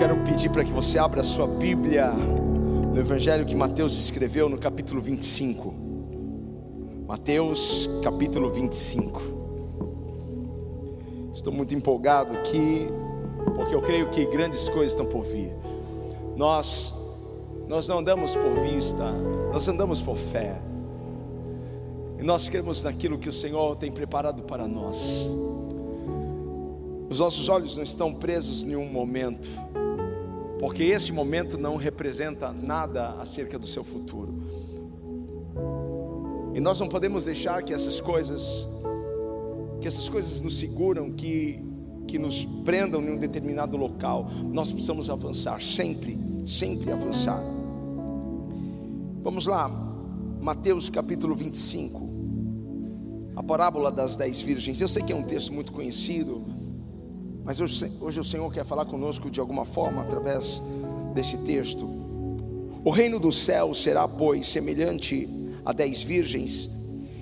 quero pedir para que você abra a sua Bíblia no Evangelho que Mateus escreveu no capítulo 25. Mateus, capítulo 25. Estou muito empolgado aqui, porque eu creio que grandes coisas estão por vir. Nós, nós não andamos por vista, nós andamos por fé. E nós cremos naquilo que o Senhor tem preparado para nós. Os nossos olhos não estão presos em nenhum momento, porque esse momento não representa nada acerca do seu futuro. E nós não podemos deixar que essas coisas, que essas coisas nos seguram, que, que nos prendam em um determinado local. Nós precisamos avançar, sempre, sempre avançar. Vamos lá, Mateus capítulo 25, a parábola das dez virgens. Eu sei que é um texto muito conhecido, mas hoje, hoje o Senhor quer falar conosco de alguma forma através desse texto. O reino do céu será, pois, semelhante a dez virgens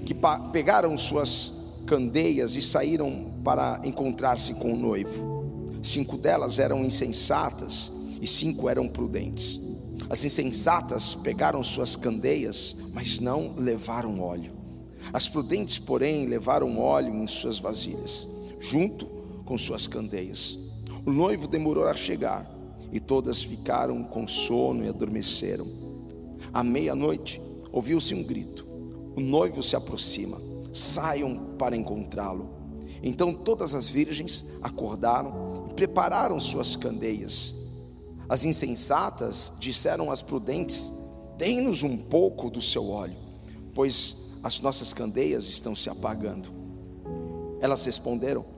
que pegaram suas candeias e saíram para encontrar-se com o noivo. Cinco delas eram insensatas e cinco eram prudentes. As insensatas pegaram suas candeias, mas não levaram óleo. As prudentes, porém, levaram óleo em suas vasilhas, junto com suas candeias. O noivo demorou a chegar e todas ficaram com sono e adormeceram. À meia-noite ouviu-se um grito: O noivo se aproxima, saiam para encontrá-lo. Então todas as virgens acordaram e prepararam suas candeias. As insensatas disseram às prudentes: Dê-nos um pouco do seu óleo, pois as nossas candeias estão se apagando. Elas responderam: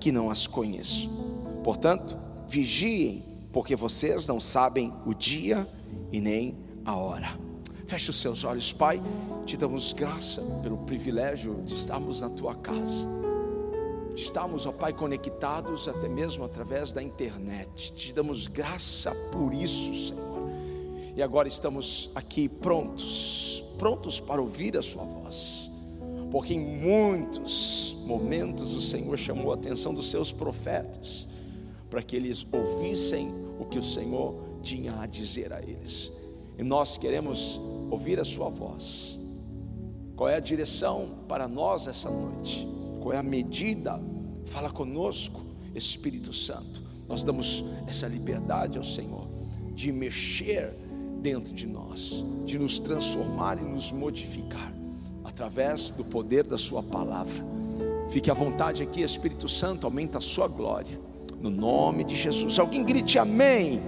que não as conheço. Portanto, vigiem, porque vocês não sabem o dia e nem a hora. Feche os seus olhos, Pai. Te damos graça pelo privilégio de estarmos na tua casa. De estarmos, ó Pai, conectados até mesmo através da internet. Te damos graça por isso, Senhor. E agora estamos aqui prontos, prontos para ouvir a Sua voz. Porque em muitos momentos o Senhor chamou a atenção dos seus profetas para que eles ouvissem o que o Senhor tinha a dizer a eles. E nós queremos ouvir a sua voz. Qual é a direção para nós essa noite? Qual é a medida? Fala conosco, Espírito Santo. Nós damos essa liberdade ao Senhor de mexer dentro de nós, de nos transformar e nos modificar através do poder da Sua palavra. Fique à vontade aqui, Espírito Santo, aumenta a sua glória. No nome de Jesus. Alguém grite amém.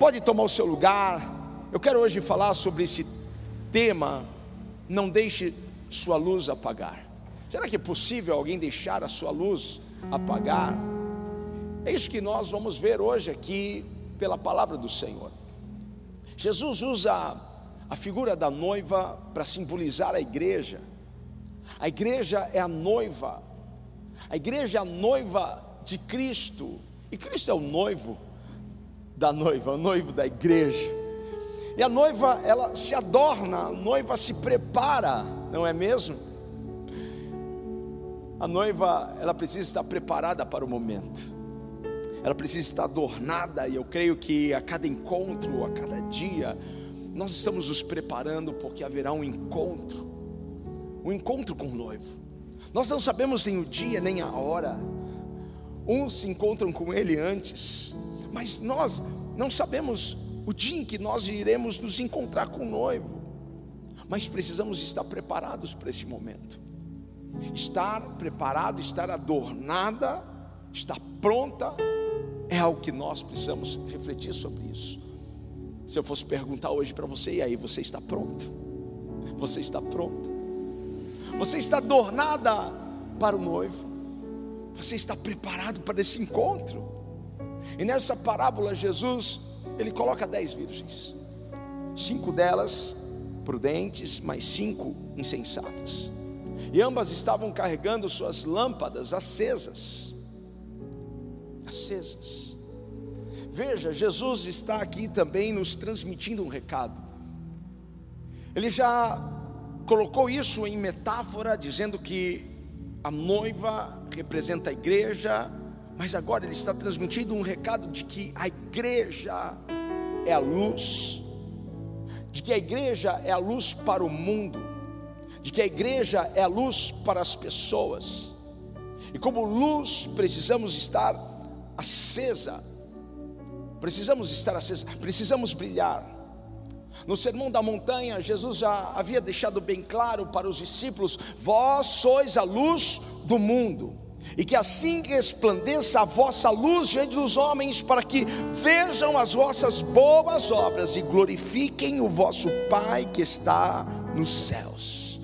Pode tomar o seu lugar. Eu quero hoje falar sobre esse tema. Não deixe sua luz apagar. Será que é possível alguém deixar a sua luz apagar? É isso que nós vamos ver hoje aqui pela palavra do Senhor. Jesus usa a figura da noiva para simbolizar a igreja. A igreja é a noiva. A igreja é a noiva de Cristo. E Cristo é o noivo da noiva, o noivo da igreja. E a noiva, ela se adorna, a noiva se prepara, não é mesmo? A noiva, ela precisa estar preparada para o momento. Ela precisa estar adornada, e eu creio que a cada encontro, a cada dia, nós estamos nos preparando porque haverá um encontro um encontro com o noivo. Nós não sabemos nem o dia nem a hora. Uns se encontram com ele antes, mas nós não sabemos o dia em que nós iremos nos encontrar com o noivo. Mas precisamos estar preparados para esse momento. Estar preparado, estar adornada, estar pronta, é algo que nós precisamos refletir sobre isso. Se eu fosse perguntar hoje para você, e aí, você está pronto? Você está pronta? Você está adornada para o noivo. Você está preparado para esse encontro. E nessa parábola, Jesus, ele coloca dez virgens, cinco delas prudentes, mas cinco insensatas. E ambas estavam carregando suas lâmpadas acesas. Acesas. Veja, Jesus está aqui também nos transmitindo um recado. Ele já colocou isso em metáfora, dizendo que a noiva representa a igreja, mas agora ele está transmitindo um recado de que a igreja é a luz, de que a igreja é a luz para o mundo, de que a igreja é a luz para as pessoas, e como luz precisamos estar acesa, precisamos estar acesa, precisamos brilhar. No Sermão da Montanha, Jesus já havia deixado bem claro para os discípulos: Vós sois a luz do mundo, e que assim resplandeça a vossa luz diante dos homens, para que vejam as vossas boas obras e glorifiquem o vosso Pai que está nos céus.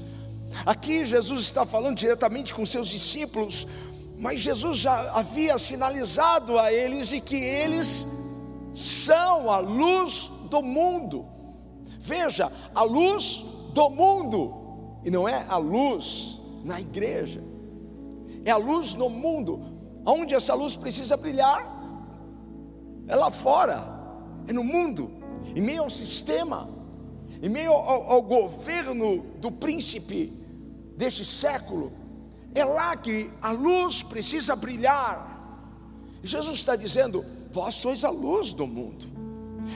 Aqui Jesus está falando diretamente com seus discípulos, mas Jesus já havia sinalizado a eles e que eles são a luz do mundo. Veja, a luz do mundo, e não é a luz na igreja, é a luz no mundo. Onde essa luz precisa brilhar? É lá fora, é no mundo, em meio ao sistema, em meio ao, ao governo do príncipe deste século. É lá que a luz precisa brilhar. Jesus está dizendo: Vós sois a luz do mundo.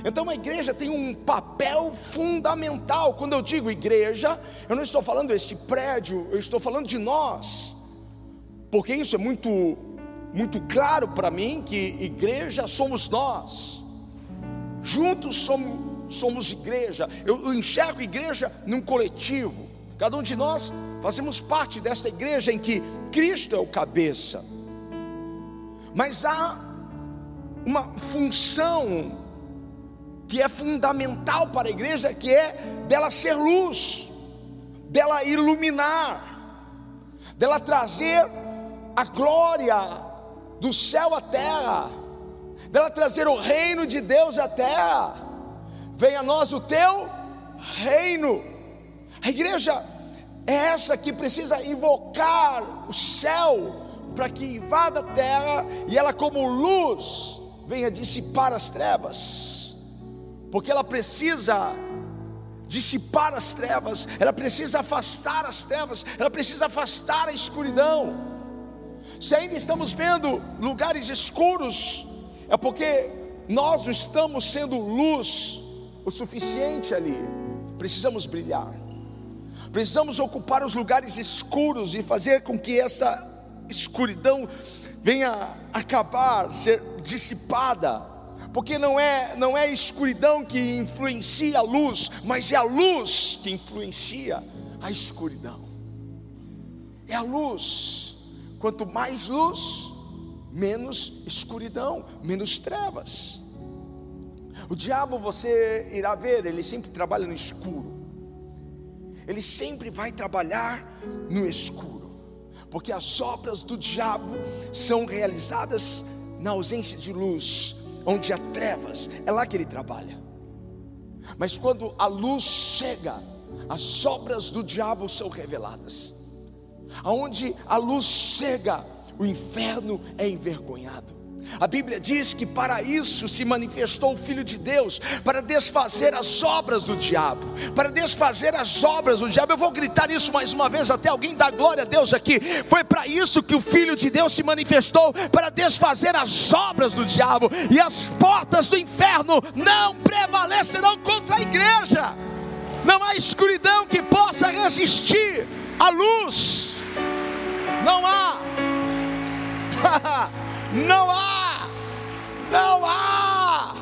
Então a igreja tem um papel fundamental. Quando eu digo igreja, eu não estou falando este prédio, eu estou falando de nós. Porque isso é muito muito claro para mim que igreja somos nós. Juntos somos, somos igreja. Eu, eu enxergo igreja num coletivo. Cada um de nós fazemos parte dessa igreja em que Cristo é o cabeça. Mas há uma função que é fundamental para a igreja, que é dela ser luz, dela iluminar, dela trazer a glória do céu à terra, dela trazer o reino de Deus à terra. Venha a nós o teu reino. A igreja é essa que precisa invocar o céu para que invada a terra e ela, como luz, venha dissipar as trevas porque ela precisa dissipar as trevas, ela precisa afastar as trevas, ela precisa afastar a escuridão. Se ainda estamos vendo lugares escuros, é porque nós não estamos sendo luz o suficiente ali. Precisamos brilhar. Precisamos ocupar os lugares escuros e fazer com que essa escuridão venha acabar, ser dissipada porque não é, não é a escuridão que influencia a luz, mas é a luz que influencia a escuridão. É a luz. Quanto mais luz, menos escuridão, menos trevas. O diabo você irá ver, ele sempre trabalha no escuro. Ele sempre vai trabalhar no escuro, porque as obras do diabo são realizadas na ausência de luz, onde há trevas, é lá que ele trabalha. Mas quando a luz chega, as obras do diabo são reveladas. Aonde a luz chega, o inferno é envergonhado. A Bíblia diz que para isso se manifestou o Filho de Deus, para desfazer as obras do diabo, para desfazer as obras do diabo. Eu vou gritar isso mais uma vez até alguém dar glória a Deus aqui. Foi para isso que o Filho de Deus se manifestou, para desfazer as obras do diabo, e as portas do inferno não prevalecerão contra a igreja. Não há escuridão que possa resistir à luz. Não há. Não há, não há.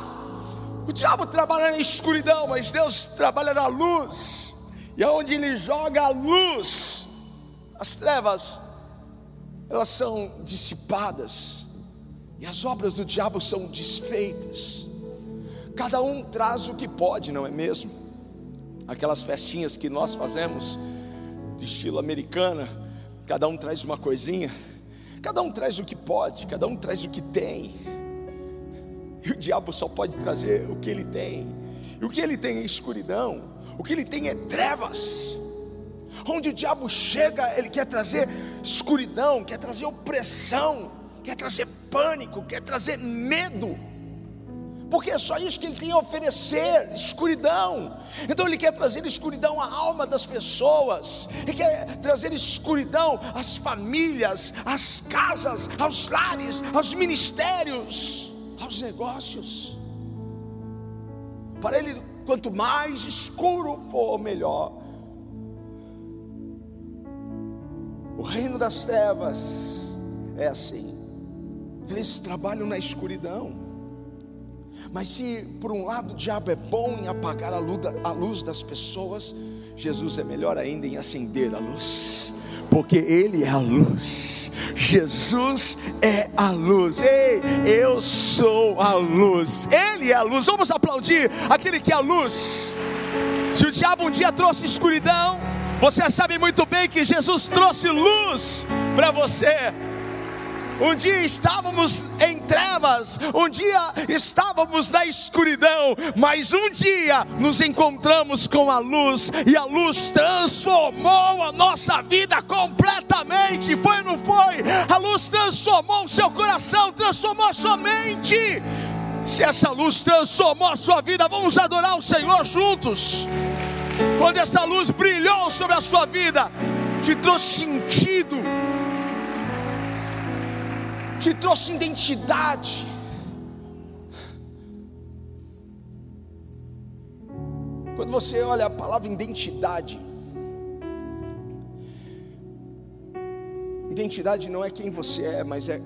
O diabo trabalha na escuridão, mas Deus trabalha na luz. E aonde Ele joga a luz, as trevas, elas são dissipadas, e as obras do diabo são desfeitas. Cada um traz o que pode, não é mesmo? Aquelas festinhas que nós fazemos, de estilo americana, cada um traz uma coisinha. Cada um traz o que pode, cada um traz o que tem. E o diabo só pode trazer o que ele tem. E o que ele tem é escuridão. O que ele tem é trevas. Onde o diabo chega, ele quer trazer escuridão, quer trazer opressão, quer trazer pânico, quer trazer medo porque é só isso que ele tem a oferecer: escuridão. Então ele quer trazer escuridão à alma das pessoas, ele quer trazer escuridão às famílias, às casas, aos lares, aos ministérios, aos negócios. Para ele, quanto mais escuro for, melhor. O reino das trevas é assim. Eles trabalham na escuridão. Mas se por um lado o diabo é bom em apagar a luz, das pessoas, Jesus é melhor ainda em acender a luz porque Ele é a luz. Jesus é a luz. Ei, eu sou a luz. Ele é a luz. Vamos aplaudir aquele que é a luz. Se o diabo um dia trouxe escuridão, você sabe muito bem que Jesus trouxe luz para você. Um dia estávamos em trevas, um dia estávamos na escuridão, mas um dia nos encontramos com a luz e a luz transformou a nossa vida completamente. Foi ou não foi? A luz transformou o seu coração, transformou a sua mente. Se essa luz transformou a sua vida, vamos adorar o Senhor juntos. Quando essa luz brilhou sobre a sua vida, te trouxe sentido te trouxe identidade. Quando você olha a palavra identidade, identidade não é quem você é, mas é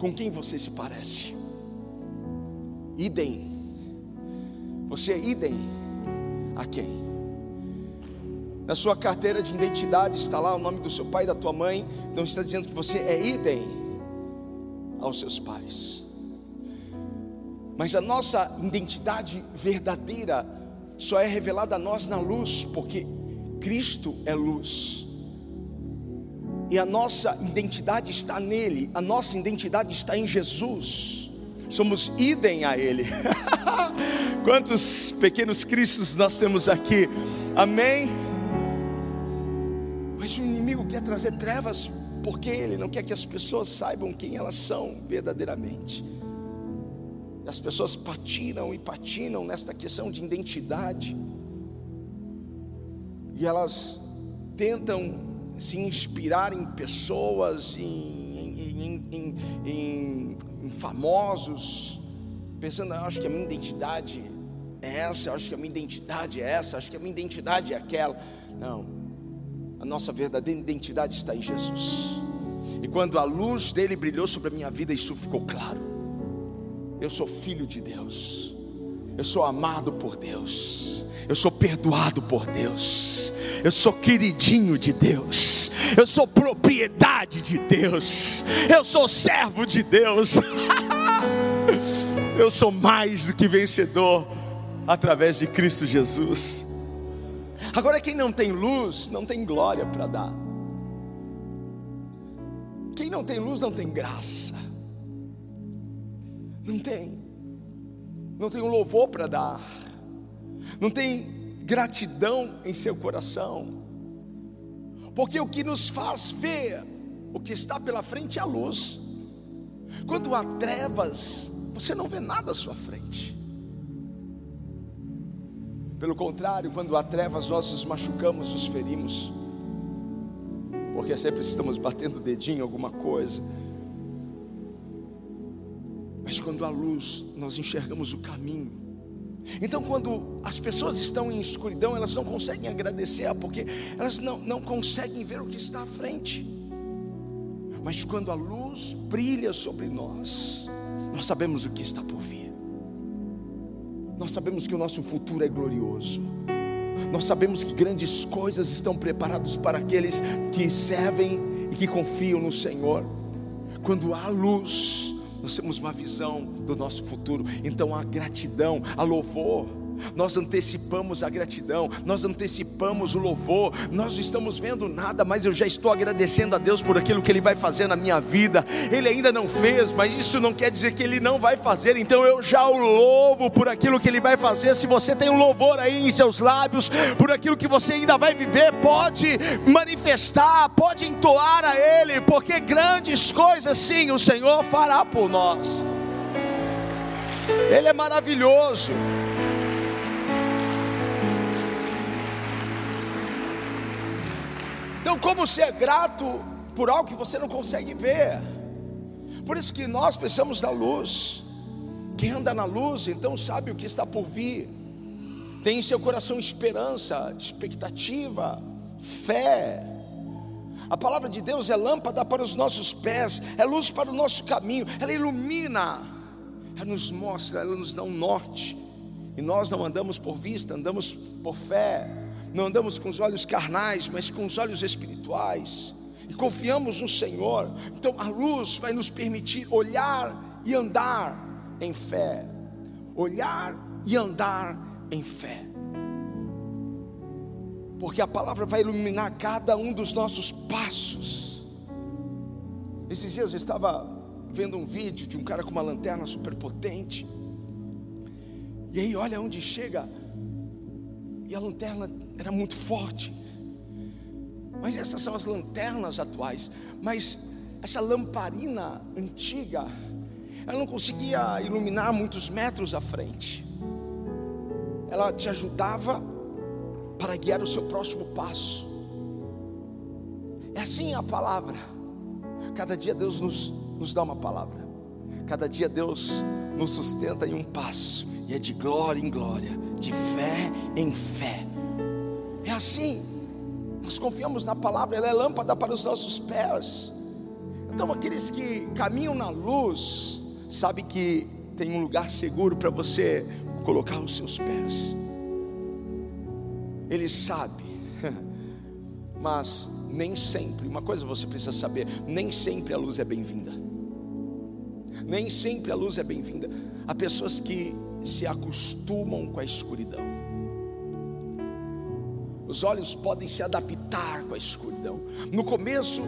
com quem você se parece. Idem. Você é idem a quem? Na sua carteira de identidade está lá o nome do seu pai e da tua mãe, então está dizendo que você é idem aos seus pais. Mas a nossa identidade verdadeira só é revelada a nós na luz, porque Cristo é luz. E a nossa identidade está nele, a nossa identidade está em Jesus. Somos idem a ele. Quantos pequenos cristos nós temos aqui? Amém. Mas o inimigo quer trazer trevas porque Ele não quer que as pessoas saibam quem elas são verdadeiramente. As pessoas patinam e patinam nesta questão de identidade, e elas tentam se inspirar em pessoas, em, em, em, em famosos, pensando, ah, acho que a minha identidade é essa, acho que a minha identidade é essa, acho que a minha identidade é aquela. Não, a nossa verdadeira identidade está em Jesus. E quando a luz dele brilhou sobre a minha vida, isso ficou claro. Eu sou filho de Deus. Eu sou amado por Deus. Eu sou perdoado por Deus. Eu sou queridinho de Deus. Eu sou propriedade de Deus. Eu sou servo de Deus. Eu sou mais do que vencedor através de Cristo Jesus. Agora, quem não tem luz, não tem glória para dar. Quem não tem luz, não tem graça. Não tem. Não tem um louvor para dar. Não tem gratidão em seu coração. Porque o que nos faz ver o que está pela frente é a luz. Quando há trevas, você não vê nada à sua frente. Pelo contrário, quando há trevas, nós nos machucamos, nos ferimos, porque sempre estamos batendo o dedinho em alguma coisa. Mas quando há luz, nós enxergamos o caminho. Então, quando as pessoas estão em escuridão, elas não conseguem agradecer, porque elas não, não conseguem ver o que está à frente. Mas quando a luz brilha sobre nós, nós sabemos o que está por vir. Nós sabemos que o nosso futuro é glorioso. Nós sabemos que grandes coisas estão preparadas para aqueles que servem e que confiam no Senhor. Quando há luz, nós temos uma visão do nosso futuro. Então há gratidão, há louvor. Nós antecipamos a gratidão, nós antecipamos o louvor. Nós não estamos vendo nada, mas eu já estou agradecendo a Deus por aquilo que Ele vai fazer na minha vida. Ele ainda não fez, mas isso não quer dizer que Ele não vai fazer, então eu já o louvo por aquilo que Ele vai fazer. Se você tem um louvor aí em seus lábios, por aquilo que você ainda vai viver, pode manifestar, pode entoar a Ele, porque grandes coisas sim o Senhor fará por nós. Ele é maravilhoso. Então, como ser grato por algo que você não consegue ver? Por isso que nós precisamos da luz. Quem anda na luz, então sabe o que está por vir. Tem em seu coração esperança, expectativa, fé. A palavra de Deus é lâmpada para os nossos pés, é luz para o nosso caminho, ela ilumina, ela nos mostra, ela nos dá um norte. E nós não andamos por vista, andamos por fé. Não andamos com os olhos carnais, mas com os olhos espirituais. E confiamos no Senhor. Então a luz vai nos permitir olhar e andar em fé. Olhar e andar em fé porque a palavra vai iluminar cada um dos nossos passos. Esses dias eu estava vendo um vídeo de um cara com uma lanterna super potente, e aí olha onde chega, e a lanterna era muito forte. Mas essas são as lanternas atuais, mas essa lamparina antiga, ela não conseguia iluminar muitos metros à frente. Ela te ajudava para guiar o seu próximo passo. É assim a palavra. Cada dia Deus nos, nos dá uma palavra. Cada dia Deus nos sustenta em um passo. E é de glória em glória, de fé em fé. Assim. Nós confiamos na palavra, ela é lâmpada para os nossos pés. Então, aqueles que caminham na luz, sabe que tem um lugar seguro para você colocar os seus pés. Ele sabe, mas nem sempre, uma coisa você precisa saber: nem sempre a luz é bem-vinda. Nem sempre a luz é bem-vinda. Há pessoas que se acostumam com a escuridão. Os olhos podem se adaptar com a escuridão. No começo,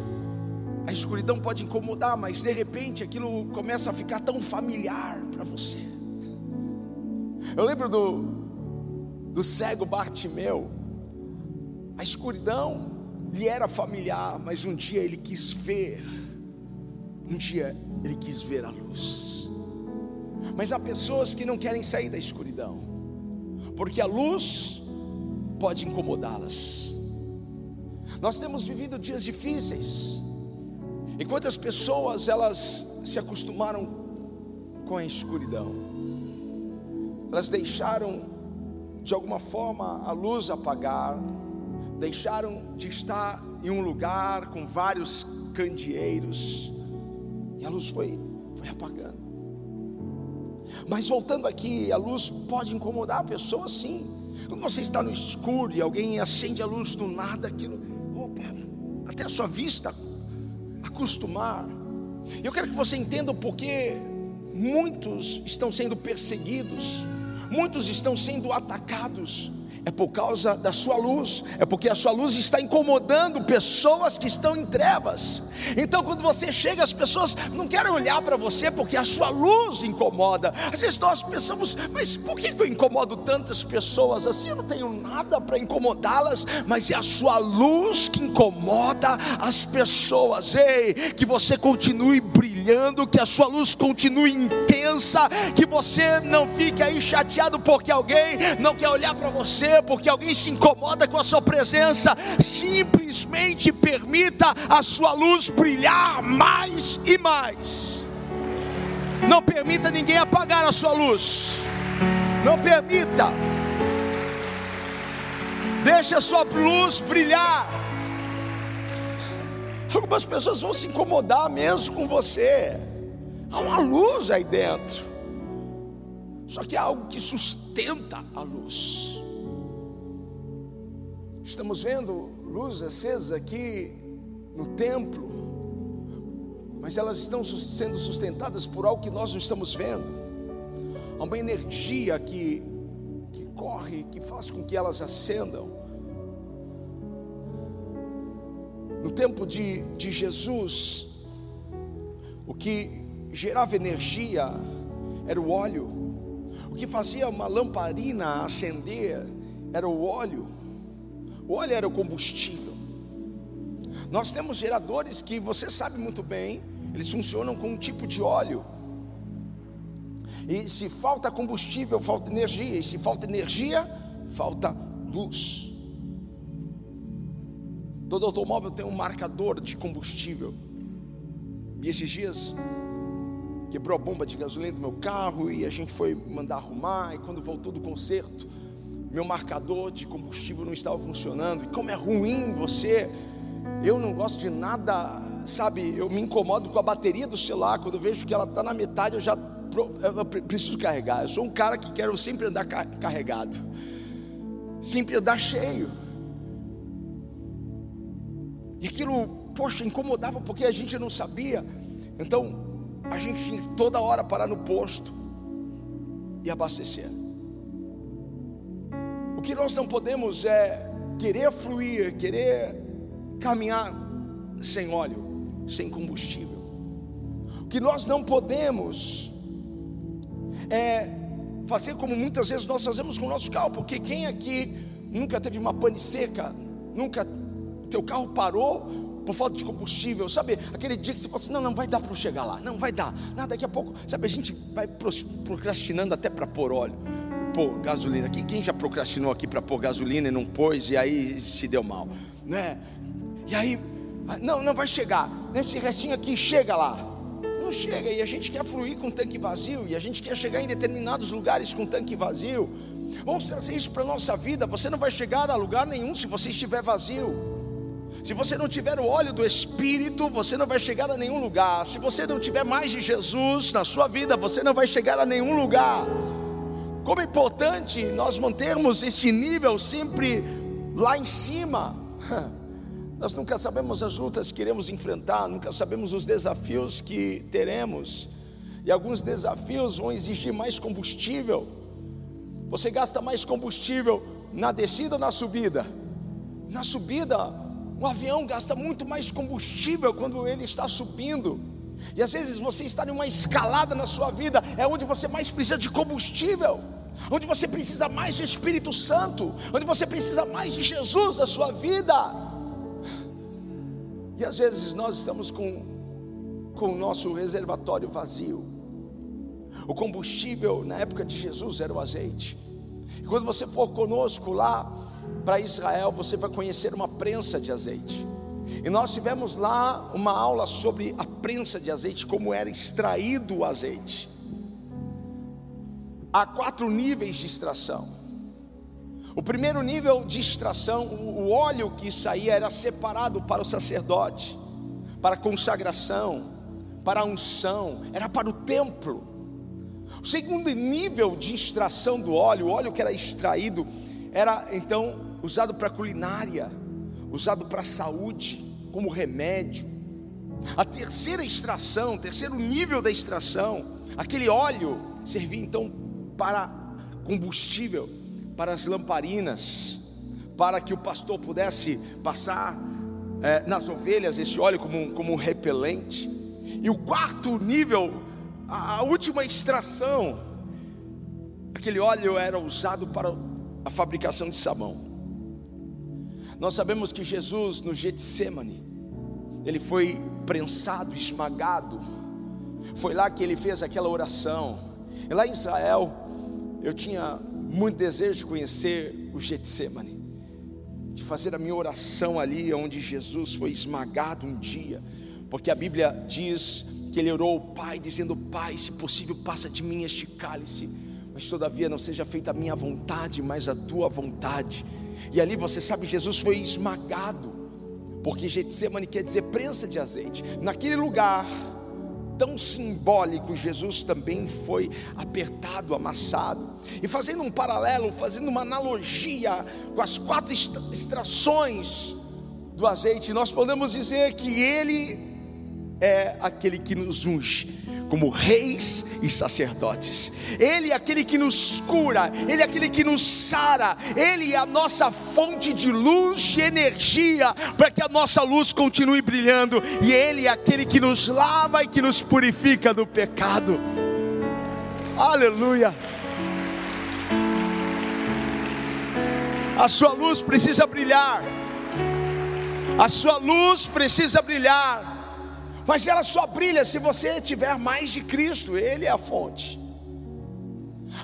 a escuridão pode incomodar, mas de repente aquilo começa a ficar tão familiar para você. Eu lembro do, do cego Bartimeu. A escuridão lhe era familiar, mas um dia ele quis ver, um dia ele quis ver a luz. Mas há pessoas que não querem sair da escuridão, porque a luz pode incomodá-las. Nós temos vivido dias difíceis, e quantas pessoas elas se acostumaram com a escuridão, elas deixaram de alguma forma a luz apagar, deixaram de estar em um lugar com vários candeeiros, e a luz foi, foi apagando. Mas voltando aqui, a luz pode incomodar a pessoa sim. Quando você está no escuro e alguém acende a luz do nada, aquilo, opa, até a sua vista acostumar. Eu quero que você entenda o porquê muitos estão sendo perseguidos muitos estão sendo atacados é por causa da sua luz, é porque a sua luz está incomodando pessoas que estão em trevas. Então, quando você chega, as pessoas não querem olhar para você porque a sua luz incomoda. Às vezes nós pensamos, mas por que eu incomodo tantas pessoas assim? Eu não tenho nada para incomodá-las, mas é a sua luz que incomoda as pessoas. Ei, que você continue brilhando, que a sua luz continue intensa, que você não fique aí chateado porque alguém não quer olhar para você porque alguém se incomoda com a sua presença, simplesmente permita a sua luz brilhar mais e mais. Não permita ninguém apagar a sua luz. Não permita. Deixe a sua luz brilhar. Algumas pessoas vão se incomodar mesmo com você. Há uma luz aí dentro. Só que há algo que sustenta a luz. Estamos vendo luzes acesas aqui no templo, mas elas estão sendo sustentadas por algo que nós não estamos vendo. Há uma energia que que corre, que faz com que elas acendam. No tempo de, de Jesus, o que gerava energia era o óleo, o que fazia uma lamparina acender era o óleo, o óleo era o combustível. Nós temos geradores que você sabe muito bem, eles funcionam com um tipo de óleo. E se falta combustível, falta energia. E se falta energia, falta luz. Todo automóvel tem um marcador de combustível. E esses dias quebrou a bomba de gasolina do meu carro e a gente foi mandar arrumar. E quando voltou do concerto, meu marcador de combustível não estava funcionando. E como é ruim você, eu não gosto de nada, sabe? Eu me incomodo com a bateria do celular. Quando eu vejo que ela está na metade, eu já eu preciso carregar. Eu sou um cara que quero sempre andar carregado, sempre andar cheio. E aquilo, poxa, incomodava porque a gente não sabia. Então, a gente tinha toda hora parar no posto e abastecer. O que nós não podemos é querer fluir, querer caminhar sem óleo, sem combustível. O que nós não podemos é, fazer como muitas vezes nós fazemos com o nosso carro, porque quem aqui nunca teve uma pane seca, nunca teu carro parou por falta de combustível, sabe? Aquele dia que você fala assim: não, não vai dar para chegar lá, não vai dar, não, daqui a pouco, sabe? A gente vai procrastinando até para pôr óleo, pôr gasolina. Quem, quem já procrastinou aqui para pôr gasolina e não pôs e aí se deu mal, né? E aí, ah, não, não vai chegar, nesse restinho aqui, chega lá chega e a gente quer fluir com tanque vazio e a gente quer chegar em determinados lugares com tanque vazio. Vamos trazer isso para a nossa vida. Você não vai chegar a lugar nenhum se você estiver vazio. Se você não tiver o óleo do Espírito, você não vai chegar a nenhum lugar. Se você não tiver mais de Jesus na sua vida, você não vai chegar a nenhum lugar. Como é importante nós mantermos esse nível sempre lá em cima. Nós nunca sabemos as lutas que iremos enfrentar, nunca sabemos os desafios que teremos. E alguns desafios vão exigir mais combustível. Você gasta mais combustível na descida ou na subida? Na subida, um avião gasta muito mais combustível quando ele está subindo. E às vezes você está em uma escalada na sua vida, é onde você mais precisa de combustível, onde você precisa mais de Espírito Santo, onde você precisa mais de Jesus na sua vida. E às vezes nós estamos com, com o nosso reservatório vazio. O combustível na época de Jesus era o azeite. E quando você for conosco lá para Israel, você vai conhecer uma prensa de azeite. E nós tivemos lá uma aula sobre a prensa de azeite, como era extraído o azeite. Há quatro níveis de extração. O primeiro nível de extração, o óleo que saía era separado para o sacerdote, para consagração, para unção, era para o templo. O segundo nível de extração do óleo, o óleo que era extraído, era então usado para culinária, usado para saúde, como remédio. A terceira extração, terceiro nível da extração, aquele óleo servia então para combustível para as lamparinas, para que o pastor pudesse passar é, nas ovelhas esse óleo como um, como um repelente. E o quarto nível, a, a última extração, aquele óleo era usado para a fabricação de sabão. Nós sabemos que Jesus no Getsemane, ele foi prensado, esmagado. Foi lá que ele fez aquela oração. E lá em Israel, eu tinha muito desejo de conhecer o Getsemane, de fazer a minha oração ali onde Jesus foi esmagado um dia, porque a Bíblia diz que ele orou ao Pai, dizendo: Pai, se possível, passa de mim este cálice, mas todavia não seja feita a minha vontade, mas a tua vontade. E ali você sabe, Jesus foi esmagado, porque Getsemane quer dizer prensa de azeite. Naquele lugar, tão simbólico, Jesus também foi apertado, amassado. E fazendo um paralelo, fazendo uma analogia com as quatro extrações do azeite, nós podemos dizer que ele é aquele que nos unge como reis e sacerdotes. Ele é aquele que nos cura, Ele é aquele que nos sara, Ele é a nossa fonte de luz e energia para que a nossa luz continue brilhando, e Ele é aquele que nos lava e que nos purifica do pecado. Aleluia. A sua luz precisa brilhar. A sua luz precisa brilhar. Mas ela só brilha se você tiver mais de Cristo, Ele é a fonte.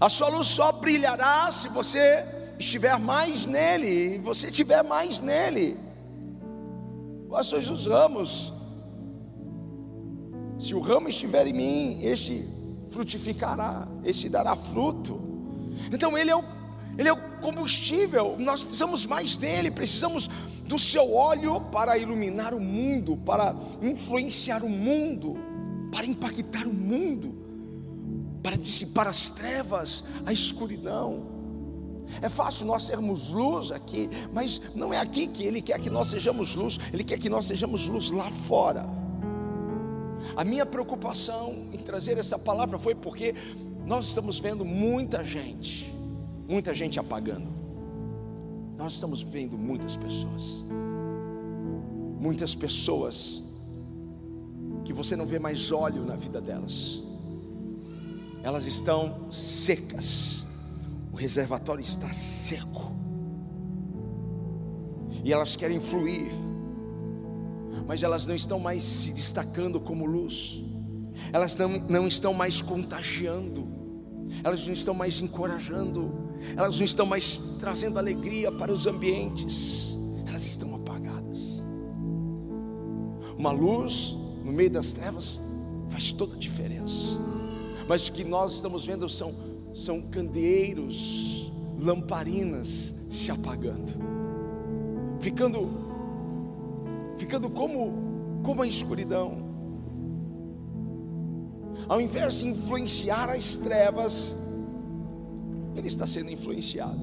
A sua luz só brilhará se você estiver mais nele, e você estiver mais nele. Vós sois os ramos. Se o ramo estiver em mim, este frutificará, este dará fruto. Então ele é o, ele é o combustível, nós precisamos mais dele, precisamos do seu óleo para iluminar o mundo, para influenciar o mundo, para impactar o mundo, para dissipar as trevas, a escuridão. É fácil nós sermos luz aqui, mas não é aqui que Ele quer que nós sejamos luz, Ele quer que nós sejamos luz lá fora. A minha preocupação em trazer essa palavra foi porque nós estamos vendo muita gente, muita gente apagando. Nós estamos vendo muitas pessoas, muitas pessoas que você não vê mais óleo na vida delas, elas estão secas, o reservatório está seco, e elas querem fluir, mas elas não estão mais se destacando como luz, elas não, não estão mais contagiando, elas não estão mais encorajando, elas não estão mais trazendo alegria para os ambientes, elas estão apagadas. Uma luz no meio das trevas faz toda a diferença, mas o que nós estamos vendo são, são candeeiros, lamparinas se apagando, ficando, ficando como, como a escuridão. Ao invés de influenciar as trevas, ele está sendo influenciado.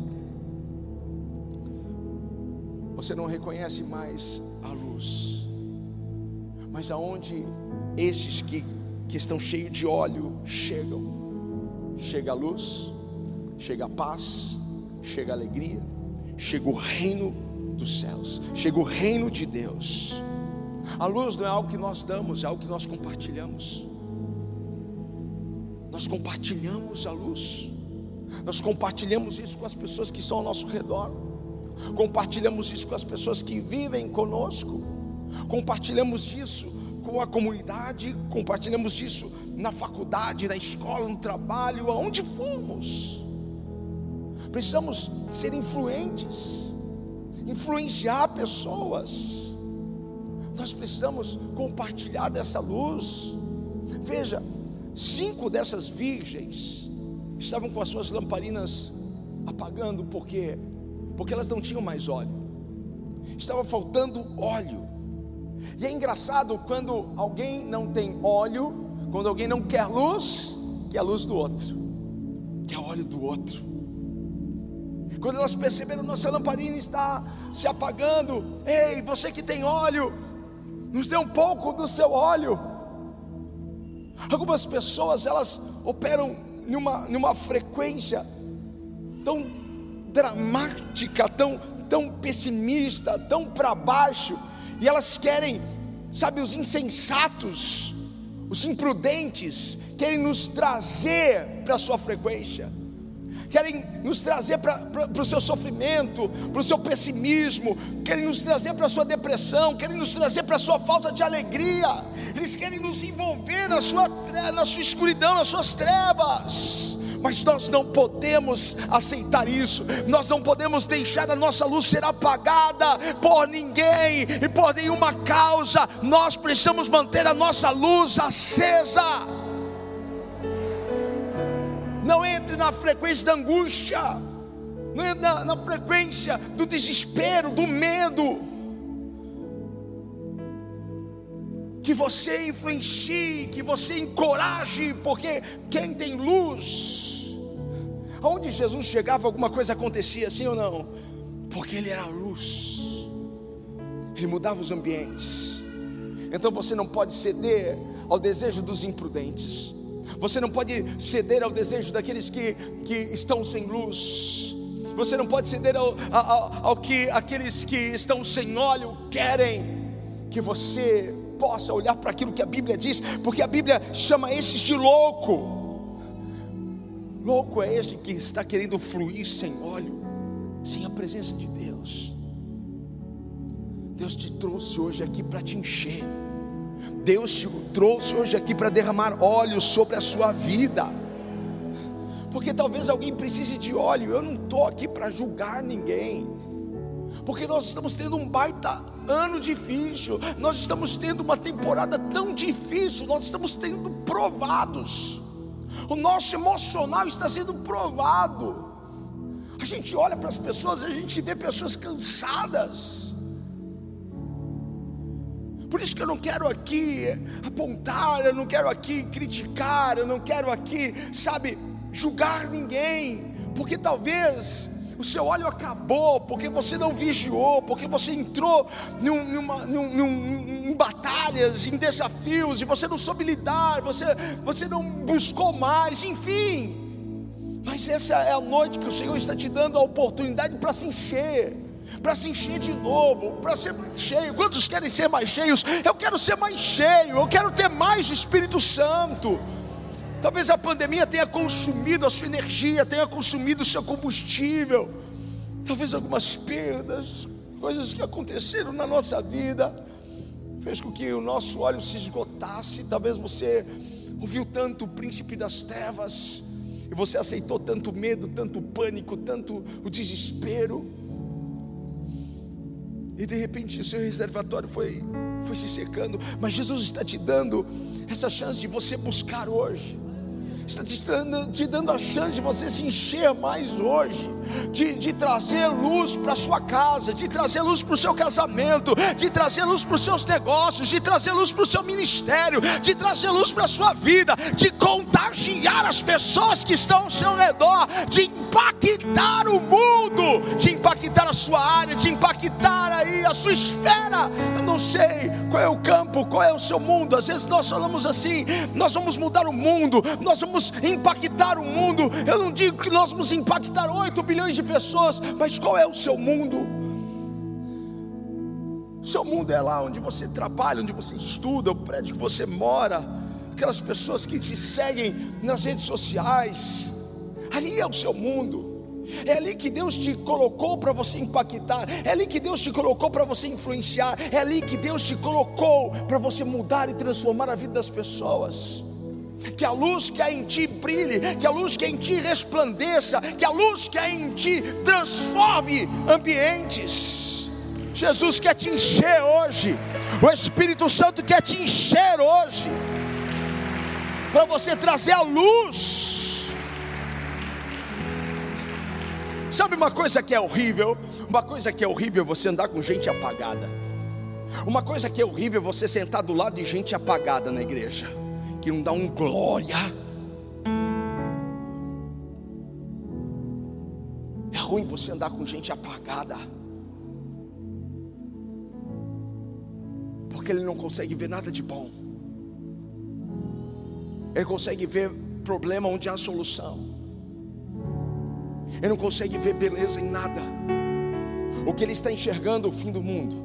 Você não reconhece mais a luz, mas aonde estes que, que estão cheios de óleo chegam, chega a luz, chega a paz, chega a alegria, chega o reino dos céus, chega o reino de Deus. A luz não é algo que nós damos, é algo que nós compartilhamos. Nós compartilhamos a luz. Nós compartilhamos isso com as pessoas que estão ao nosso redor, compartilhamos isso com as pessoas que vivem conosco, compartilhamos isso com a comunidade, compartilhamos isso na faculdade, na escola, no trabalho, aonde formos. Precisamos ser influentes, influenciar pessoas. Nós precisamos compartilhar dessa luz. Veja, cinco dessas virgens estavam com as suas lamparinas apagando, porque porque elas não tinham mais óleo. Estava faltando óleo. E é engraçado quando alguém não tem óleo, quando alguém não quer luz, que é a luz do outro, que o óleo do outro. Quando elas perceberam nossa lamparina está se apagando, ei, você que tem óleo, nos dê um pouco do seu óleo. Algumas pessoas elas operam numa, numa frequência tão dramática, tão, tão pessimista, tão para baixo, e elas querem, sabe, os insensatos, os imprudentes, querem nos trazer para a sua frequência querem nos trazer para o seu sofrimento, para o seu pessimismo, querem nos trazer para a sua depressão, querem nos trazer para a sua falta de alegria, eles querem nos envolver na sua, na sua escuridão, nas suas trevas. Mas nós não podemos aceitar isso, nós não podemos deixar a nossa luz ser apagada por ninguém e por nenhuma causa, nós precisamos manter a nossa luz acesa não entre na frequência da angústia, não entre na, na frequência do desespero, do medo. Que você influencie, que você encoraje, porque quem tem luz, aonde Jesus chegava, alguma coisa acontecia, sim ou não? Porque Ele era a luz, Ele mudava os ambientes. Então você não pode ceder ao desejo dos imprudentes. Você não pode ceder ao desejo daqueles que, que estão sem luz. Você não pode ceder ao, ao, ao que aqueles que estão sem óleo querem. Que você possa olhar para aquilo que a Bíblia diz, porque a Bíblia chama esses de louco. Louco é este que está querendo fluir sem óleo, sem a presença de Deus. Deus te trouxe hoje aqui para te encher. Deus te trouxe hoje aqui para derramar óleo sobre a sua vida. Porque talvez alguém precise de óleo. Eu não estou aqui para julgar ninguém. Porque nós estamos tendo um baita ano difícil. Nós estamos tendo uma temporada tão difícil. Nós estamos tendo provados. O nosso emocional está sendo provado. A gente olha para as pessoas, a gente vê pessoas cansadas isso que eu não quero aqui apontar, eu não quero aqui criticar, eu não quero aqui, sabe, julgar ninguém, porque talvez o seu óleo acabou, porque você não vigiou, porque você entrou num, numa, num, num, em batalhas, em desafios, e você não soube lidar, você, você não buscou mais, enfim. Mas essa é a noite que o Senhor está te dando a oportunidade para se encher para se encher de novo, para ser mais cheio. Quantos querem ser mais cheios? Eu quero ser mais cheio, eu quero ter mais Espírito Santo. Talvez a pandemia tenha consumido a sua energia, tenha consumido o seu combustível. Talvez algumas perdas, coisas que aconteceram na nossa vida, fez com que o nosso óleo se esgotasse. Talvez você ouviu tanto o príncipe das trevas, e você aceitou tanto medo, tanto pânico, tanto o desespero e de repente o seu reservatório foi, foi se secando. Mas Jesus está te dando essa chance de você buscar hoje está te dando, te dando a chance de você se encher mais hoje, de, de trazer luz para a sua casa, de trazer luz para o seu casamento, de trazer luz para os seus negócios, de trazer luz para o seu ministério, de trazer luz para a sua vida, de contagiar as pessoas que estão ao seu redor, de impactar o mundo, de impactar a sua área, de impactar aí a sua esfera. Eu não sei qual é o campo, qual é o seu mundo. Às vezes nós falamos assim: nós vamos mudar o mundo, nós vamos impactar o mundo. Eu não digo que nós vamos impactar 8 bilhões de pessoas, mas qual é o seu mundo? Seu mundo é lá onde você trabalha, onde você estuda, o prédio que você mora, aquelas pessoas que te seguem nas redes sociais. Ali é o seu mundo. É ali que Deus te colocou para você impactar, é ali que Deus te colocou para você influenciar, é ali que Deus te colocou para você mudar e transformar a vida das pessoas que a luz que há em ti brilhe, que a luz que há em ti resplandeça, que a luz que há em ti transforme ambientes. Jesus quer te encher hoje, o Espírito Santo quer te encher hoje, para você trazer a luz. Sabe uma coisa que é horrível? Uma coisa que é horrível é você andar com gente apagada. Uma coisa que é horrível é você sentar do lado de gente apagada na igreja que não dá um glória. É ruim você andar com gente apagada. Porque ele não consegue ver nada de bom. Ele consegue ver problema onde há solução. Ele não consegue ver beleza em nada. O que ele está enxergando é o fim do mundo.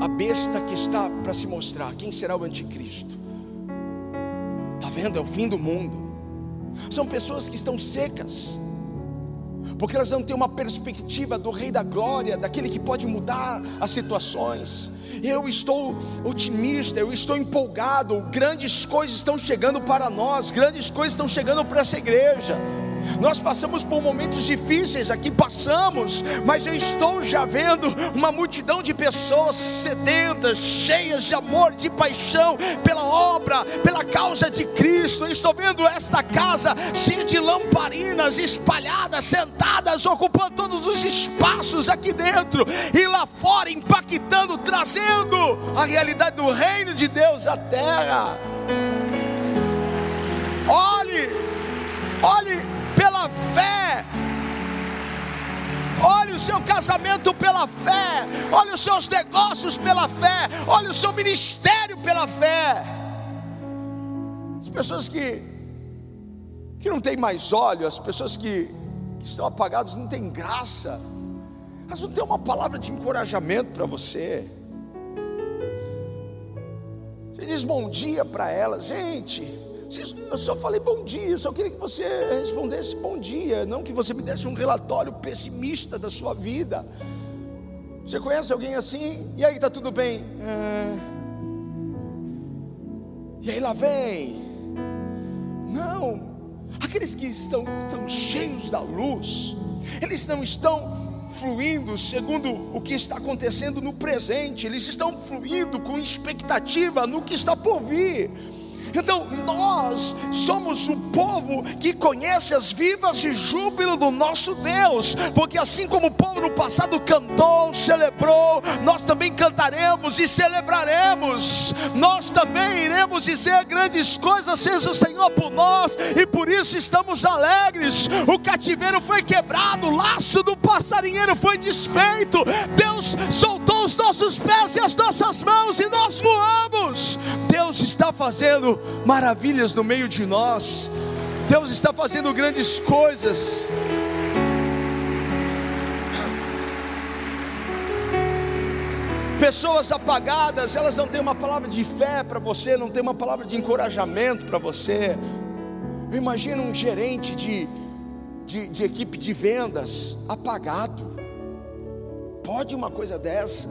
A besta que está para se mostrar. Quem será o anticristo? vendo? É o fim do mundo. São pessoas que estão secas, porque elas não têm uma perspectiva do Rei da Glória, daquele que pode mudar as situações. Eu estou otimista, eu estou empolgado, grandes coisas estão chegando para nós, grandes coisas estão chegando para essa igreja. Nós passamos por momentos difíceis aqui, passamos, mas eu estou já vendo uma multidão de pessoas sedentas, cheias de amor, de paixão pela obra, pela causa de Cristo. Eu estou vendo esta casa cheia de lamparinas espalhadas, sentadas, ocupando todos os espaços aqui dentro e lá fora, impactando, trazendo a realidade do reino de Deus à terra. Olhe, olhe pela fé. Olhe o seu casamento pela fé, olhe os seus negócios pela fé, olhe o seu ministério pela fé. pessoas que, que não têm mais óleo, as pessoas que, que estão apagadas não têm graça, elas não têm uma palavra de encorajamento para você. Você diz bom dia para elas, gente. Eu só falei bom dia, eu só queria que você respondesse bom dia, não que você me desse um relatório pessimista da sua vida. Você conhece alguém assim? E aí, tá tudo bem? É... E aí lá vem. Não, aqueles que estão tão cheios da luz, eles não estão fluindo segundo o que está acontecendo no presente, eles estão fluindo com expectativa no que está por vir. Então, nós somos o povo que conhece as vivas de júbilo do nosso Deus, porque assim como o povo no passado cantou, celebrou, nós também cantaremos e celebraremos, nós também iremos dizer grandes coisas, seja o Senhor por nós, e por isso estamos alegres. O cativeiro foi quebrado, o laço do passarinheiro foi desfeito, Deus soltou os nossos pés e as nossas mãos, e nós voamos. Deus está fazendo maravilhas no meio de nós. Deus está fazendo grandes coisas. Pessoas apagadas, elas não têm uma palavra de fé para você, não têm uma palavra de encorajamento para você. Eu imagino um gerente de, de, de equipe de vendas apagado. Pode uma coisa dessa?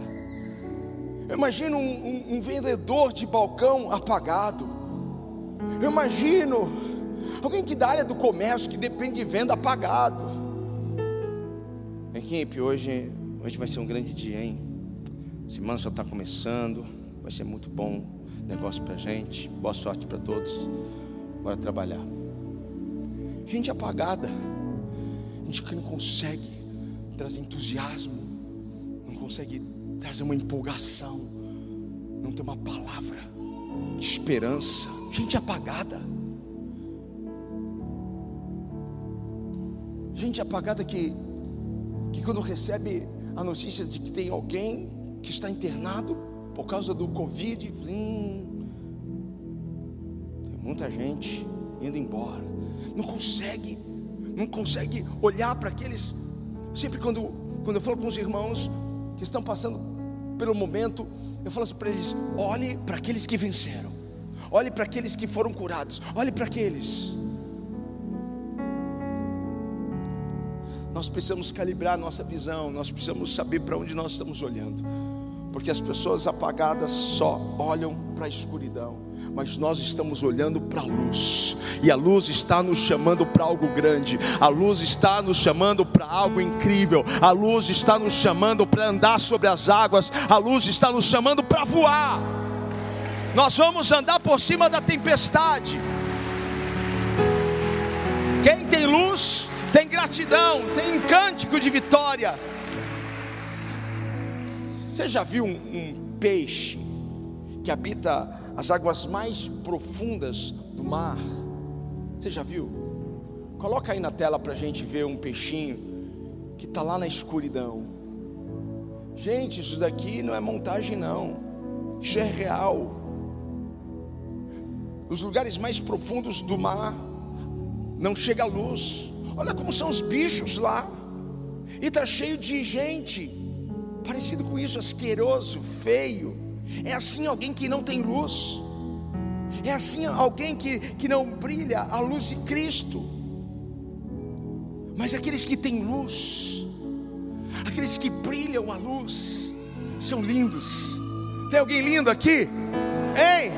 Eu imagino um, um, um vendedor de balcão apagado. Eu imagino alguém que da área do comércio, que depende de venda, apagado. Equipe, hoje, hoje vai ser um grande dia, hein? Semana só está começando, vai ser muito bom negócio para gente. Boa sorte para todos. Bora trabalhar. Gente apagada, gente que não consegue trazer entusiasmo, não consegue trazer uma empolgação, não tem uma palavra de esperança, gente apagada. Gente apagada que, que quando recebe a notícia de que tem alguém que está internado por causa do Covid, hum, tem muita gente indo embora, não consegue, não consegue olhar para aqueles. Sempre quando, quando eu falo com os irmãos que estão passando pelo momento, eu falo assim para eles: olhe para aqueles que venceram. Olhe para aqueles que foram curados. Olhe para aqueles. Nós precisamos calibrar nossa visão, nós precisamos saber para onde nós estamos olhando. Porque as pessoas apagadas só olham para a escuridão, mas nós estamos olhando para a luz, e a luz está nos chamando para algo grande, a luz está nos chamando para algo incrível, a luz está nos chamando para andar sobre as águas, a luz está nos chamando para voar. Nós vamos andar por cima da tempestade. Quem tem luz, tem gratidão, tem um cântico de vitória. Você já viu um, um peixe que habita as águas mais profundas do mar? Você já viu? Coloca aí na tela para a gente ver um peixinho que está lá na escuridão. Gente, isso daqui não é montagem, não. Isso é real nos lugares mais profundos do mar, não chega a luz. Olha como são os bichos lá, e está cheio de gente, parecido com isso, asqueroso, feio. É assim alguém que não tem luz, é assim alguém que, que não brilha a luz de Cristo. Mas aqueles que têm luz, aqueles que brilham a luz, são lindos. Tem alguém lindo aqui? Ei!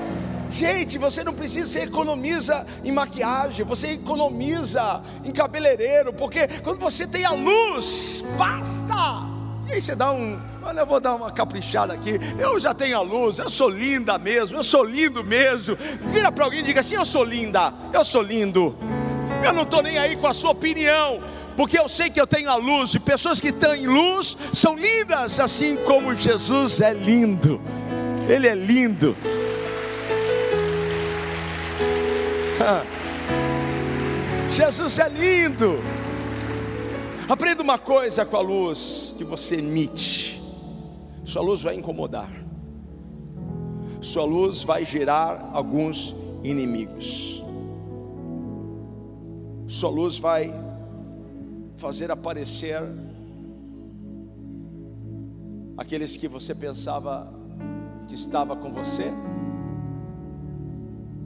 Gente, você não precisa, você economiza em maquiagem, você economiza em cabeleireiro, porque quando você tem a luz, basta. E aí você dá um, olha, eu vou dar uma caprichada aqui. Eu já tenho a luz, eu sou linda mesmo, eu sou lindo mesmo. Vira para alguém e diga assim: Eu sou linda, eu sou lindo. Eu não estou nem aí com a sua opinião, porque eu sei que eu tenho a luz, e pessoas que têm luz são lindas, assim como Jesus é lindo. Ele é lindo. Jesus é lindo. Aprenda uma coisa com a luz que você emite. Sua luz vai incomodar. Sua luz vai gerar alguns inimigos. Sua luz vai fazer aparecer aqueles que você pensava que estava com você,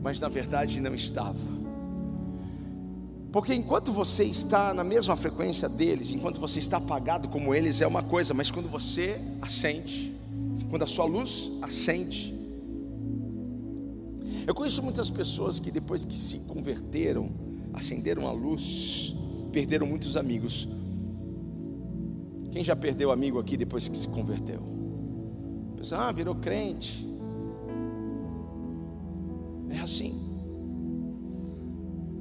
mas na verdade não estava. Porque enquanto você está na mesma frequência deles, enquanto você está apagado como eles, é uma coisa, mas quando você acende, quando a sua luz acende, eu conheço muitas pessoas que depois que se converteram, acenderam a luz, perderam muitos amigos. Quem já perdeu amigo aqui depois que se converteu? Pensa, ah, virou crente. É assim.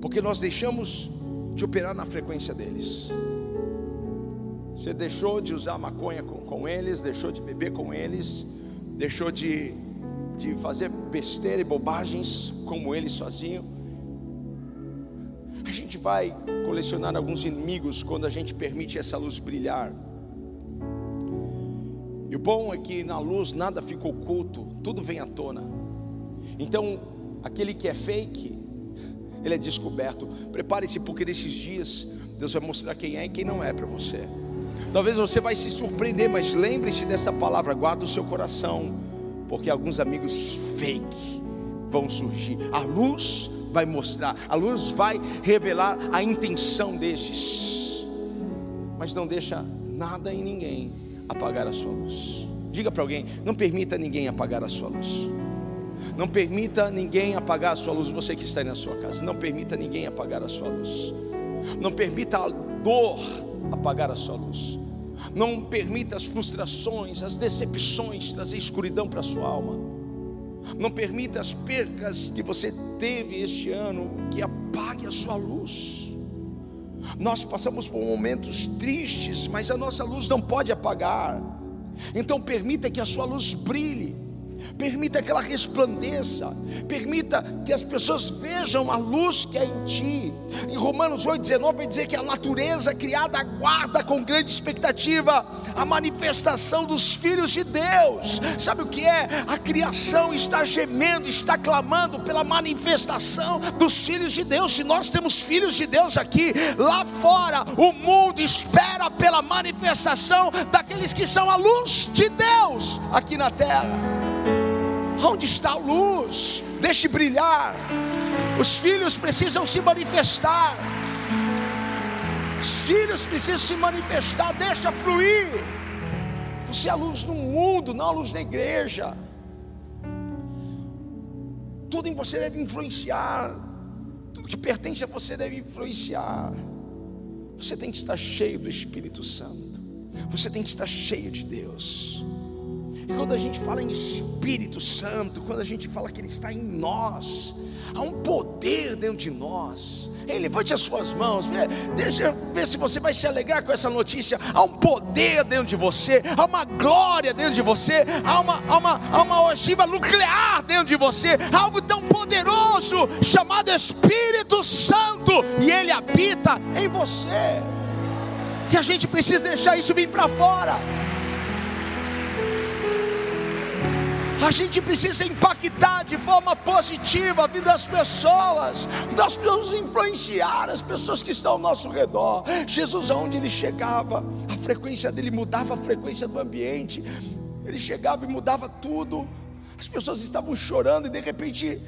Porque nós deixamos de operar na frequência deles. Você deixou de usar maconha com, com eles, deixou de beber com eles, deixou de, de fazer besteira e bobagens como eles faziam. A gente vai colecionar alguns inimigos quando a gente permite essa luz brilhar. E o bom é que na luz nada fica oculto, tudo vem à tona. Então, aquele que é fake, ele é descoberto. Prepare-se, porque nesses dias Deus vai mostrar quem é e quem não é para você. Talvez você vai se surpreender, mas lembre-se dessa palavra, guarda o seu coração, porque alguns amigos fake vão surgir. A luz vai mostrar, a luz vai revelar a intenção destes. Mas não deixa nada e ninguém apagar a sua luz. Diga para alguém: não permita ninguém apagar a sua luz. Não permita ninguém apagar a sua luz, você que está aí na sua casa. Não permita ninguém apagar a sua luz. Não permita a dor apagar a sua luz. Não permita as frustrações, as decepções trazer escuridão para a sua alma. Não permita as percas que você teve este ano que apague a sua luz. Nós passamos por momentos tristes, mas a nossa luz não pode apagar. Então permita que a sua luz brilhe permita que ela resplandeça, permita que as pessoas vejam a luz que é em ti. Em Romanos 8,19 vai dizer que a natureza criada aguarda com grande expectativa a manifestação dos filhos de Deus. Sabe o que é? A criação está gemendo, está clamando pela manifestação dos filhos de Deus. Se nós temos filhos de Deus aqui, lá fora, o mundo espera pela manifestação daqueles que são a luz de Deus aqui na terra. Onde está a luz? Deixe brilhar. Os filhos precisam se manifestar. Os filhos precisam se manifestar. Deixa fluir. Você é a luz no mundo, não a luz da igreja. Tudo em você deve influenciar. Tudo que pertence a você deve influenciar. Você tem que estar cheio do Espírito Santo. Você tem que estar cheio de Deus. E quando a gente fala em Espírito Santo, quando a gente fala que Ele está em nós, há um poder dentro de nós. Ei, levante as suas mãos, deixa eu ver se você vai se alegrar com essa notícia. Há um poder dentro de você, há uma glória dentro de você, há uma, há uma, há uma ogiva nuclear dentro de você, há algo tão poderoso chamado Espírito Santo, e ele habita em você. Que a gente precisa deixar isso vir para fora. A gente precisa impactar de forma positiva a vida das pessoas. Nós precisamos influenciar as pessoas que estão ao nosso redor. Jesus, aonde ele chegava, a frequência dele mudava a frequência do ambiente. Ele chegava e mudava tudo. As pessoas estavam chorando e de repente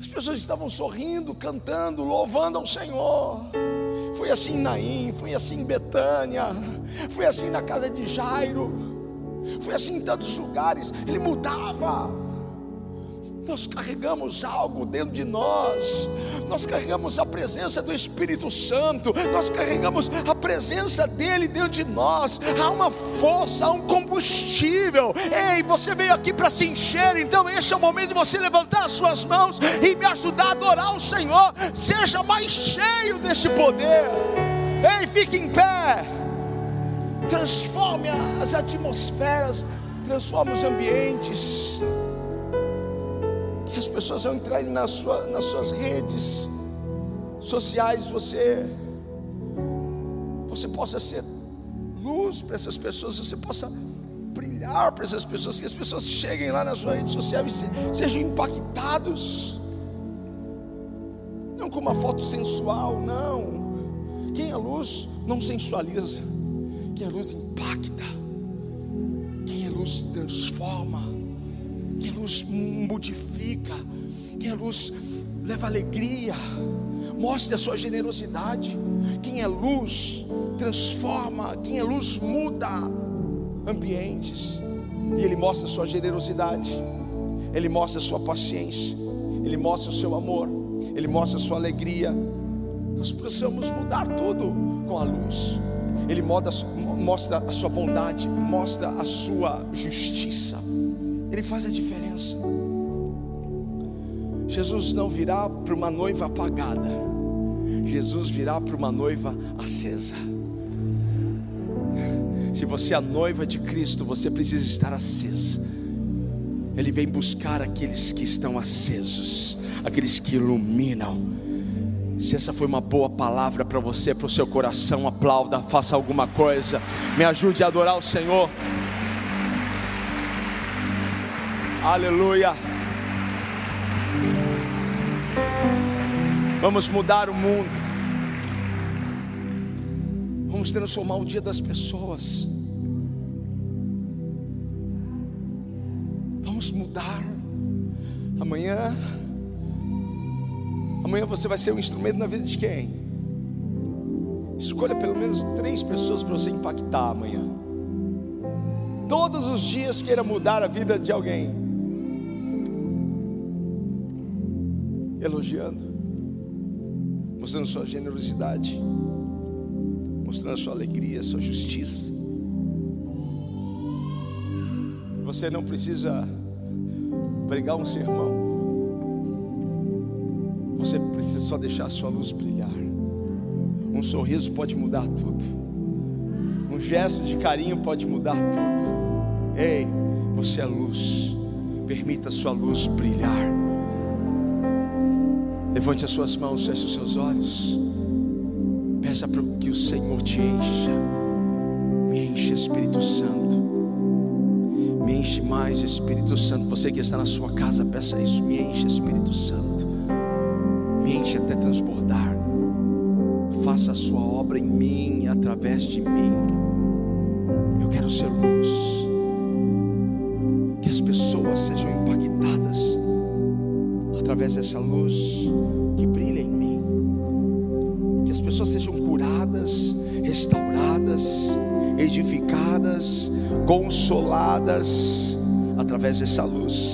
as pessoas estavam sorrindo, cantando, louvando ao Senhor. Foi assim em Naim, foi assim em Betânia, foi assim na casa de Jairo. Foi assim em tantos lugares, ele mudava. Nós carregamos algo dentro de nós, nós carregamos a presença do Espírito Santo, nós carregamos a presença dele dentro de nós. Há uma força, há um combustível. Ei, você veio aqui para se encher, então esse é o momento de você levantar as suas mãos e me ajudar a adorar o Senhor. Seja mais cheio desse poder. Ei, fique em pé transforme as atmosferas, transforme os ambientes. Que as pessoas vão entrar na sua, nas suas redes sociais, você, você possa ser luz para essas pessoas, você possa brilhar para essas pessoas, que as pessoas cheguem lá na sua rede social e sejam impactados. Não com uma foto sensual, não. Quem é luz não sensualiza, quem é luz impacta, quem é luz transforma, quem é luz modifica, quem é luz leva alegria, mostre a sua generosidade. Quem é luz transforma, quem é luz muda ambientes, e Ele mostra a sua generosidade, Ele mostra a sua paciência, Ele mostra o seu amor, Ele mostra a sua alegria. Nós precisamos mudar tudo com a luz. Ele mostra a sua bondade, mostra a sua justiça. Ele faz a diferença. Jesus não virá para uma noiva apagada, Jesus virá para uma noiva acesa. Se você é a noiva de Cristo, você precisa estar acesa. Ele vem buscar aqueles que estão acesos, aqueles que iluminam. Se essa foi uma boa palavra para você, para o seu coração, aplauda, faça alguma coisa, me ajude a adorar o Senhor. Aleluia. Vamos mudar o mundo. Vamos transformar o dia das pessoas. Vamos mudar. Amanhã, amanhã você vai ser um instrumento na vida de quem? Escolha pelo menos três pessoas para você impactar amanhã. Todos os dias queira mudar a vida de alguém. Elogiando mostrando sua generosidade, mostrando sua alegria, sua justiça. Você não precisa pregar um sermão, você precisa só deixar a sua luz brilhar. Um sorriso pode mudar tudo, um gesto de carinho pode mudar tudo. Ei, você é luz, permita a sua luz brilhar. Levante as suas mãos, feche os seus olhos. Peça para que o Senhor te encha. Me enche, Espírito Santo. Me enche mais, Espírito Santo. Você que está na sua casa, peça isso. Me enche, Espírito Santo. Enche até transbordar. Faça a sua obra em mim, através de mim. Eu quero ser luz. Que as pessoas sejam impactadas através dessa luz que brilha em mim. Que as pessoas sejam curadas, restauradas, edificadas, consoladas através dessa luz